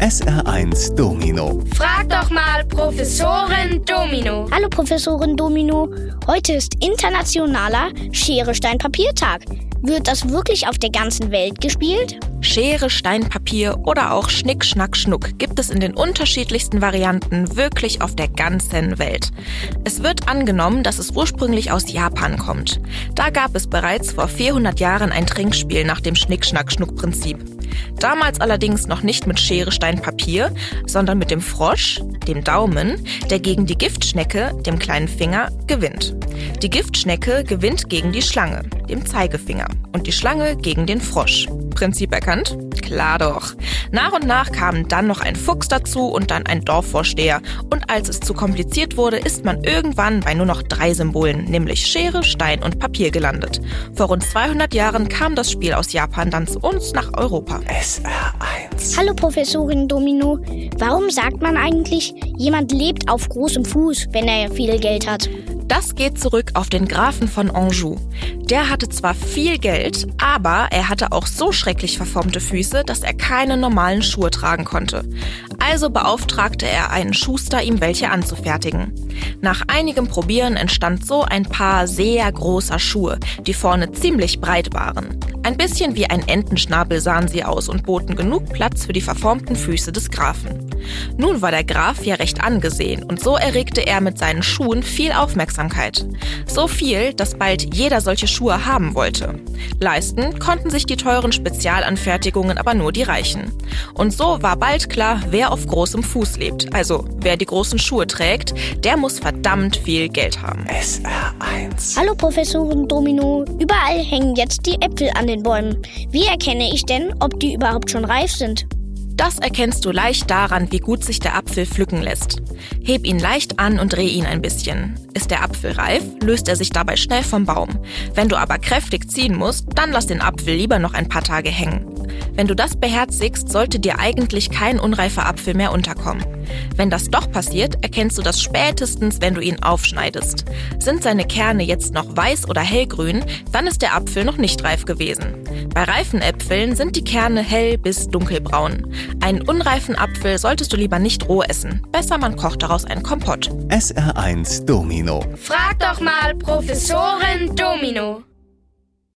SR1 Domino. Frag doch mal Professorin Domino. Hallo Professorin Domino. Heute ist internationaler Schere Stein Papiertag. Wird das wirklich auf der ganzen Welt gespielt? Schere, Stein, Papier oder auch Schnick, Schnack, Schnuck gibt es in den unterschiedlichsten Varianten wirklich auf der ganzen Welt. Es wird angenommen, dass es ursprünglich aus Japan kommt. Da gab es bereits vor 400 Jahren ein Trinkspiel nach dem Schnick, Schnack, Schnuck-Prinzip. Damals allerdings noch nicht mit Schere, Stein, Papier, sondern mit dem Frosch, dem Daumen, der gegen die Giftschnecke, dem kleinen Finger, gewinnt. Die Giftschnecke gewinnt gegen die Schlange, dem Zeigefinger, und die Schlange gegen den Frosch. Prinzip erkannt? Klar doch. Nach und nach kamen dann noch ein Fuchs dazu und dann ein Dorfvorsteher. Und als es zu kompliziert wurde, ist man irgendwann bei nur noch drei Symbolen, nämlich Schere, Stein und Papier gelandet. Vor rund 200 Jahren kam das Spiel aus Japan dann zu uns nach Europa. SR1. Hallo Professorin Domino. Warum sagt man eigentlich, jemand lebt auf großem Fuß, wenn er viel Geld hat? Das geht zurück auf den Grafen von Anjou. Der hatte zwar viel Geld, aber er hatte auch so schrecklich verformte Füße, dass er keine normalen Schuhe tragen konnte. Also beauftragte er einen Schuster, ihm welche anzufertigen. Nach einigem Probieren entstand so ein paar sehr großer Schuhe, die vorne ziemlich breit waren. Ein bisschen wie ein Entenschnabel sahen sie aus und boten genug Platz für die verformten Füße des Grafen. Nun war der Graf ja recht angesehen und so erregte er mit seinen Schuhen viel Aufmerksamkeit. So viel, dass bald jeder solche Schuhe haben wollte. Leisten konnten sich die teuren Spezialanfertigungen aber nur die Reichen. Und so war bald klar, wer auf großem Fuß lebt. Also wer die großen Schuhe trägt, der muss verdammt viel Geld haben. SR1. Hallo Professorin Domino. Überall hängen jetzt die Äpfel an den Bäumen. Wie erkenne ich denn, ob die überhaupt schon reif sind? Das erkennst du leicht daran, wie gut sich der Apfel pflücken lässt. Heb ihn leicht an und dreh ihn ein bisschen. Ist der Apfel reif, löst er sich dabei schnell vom Baum. Wenn du aber kräftig ziehen musst, dann lass den Apfel lieber noch ein paar Tage hängen. Wenn du das beherzigst, sollte dir eigentlich kein unreifer Apfel mehr unterkommen. Wenn das doch passiert, erkennst du das spätestens, wenn du ihn aufschneidest. Sind seine Kerne jetzt noch weiß oder hellgrün, dann ist der Apfel noch nicht reif gewesen. Bei reifen Äpfeln sind die Kerne hell bis dunkelbraun. Einen unreifen Apfel solltest du lieber nicht roh essen. Besser man kocht daraus einen Kompott. SR1 Domino. Frag doch mal Professorin Domino.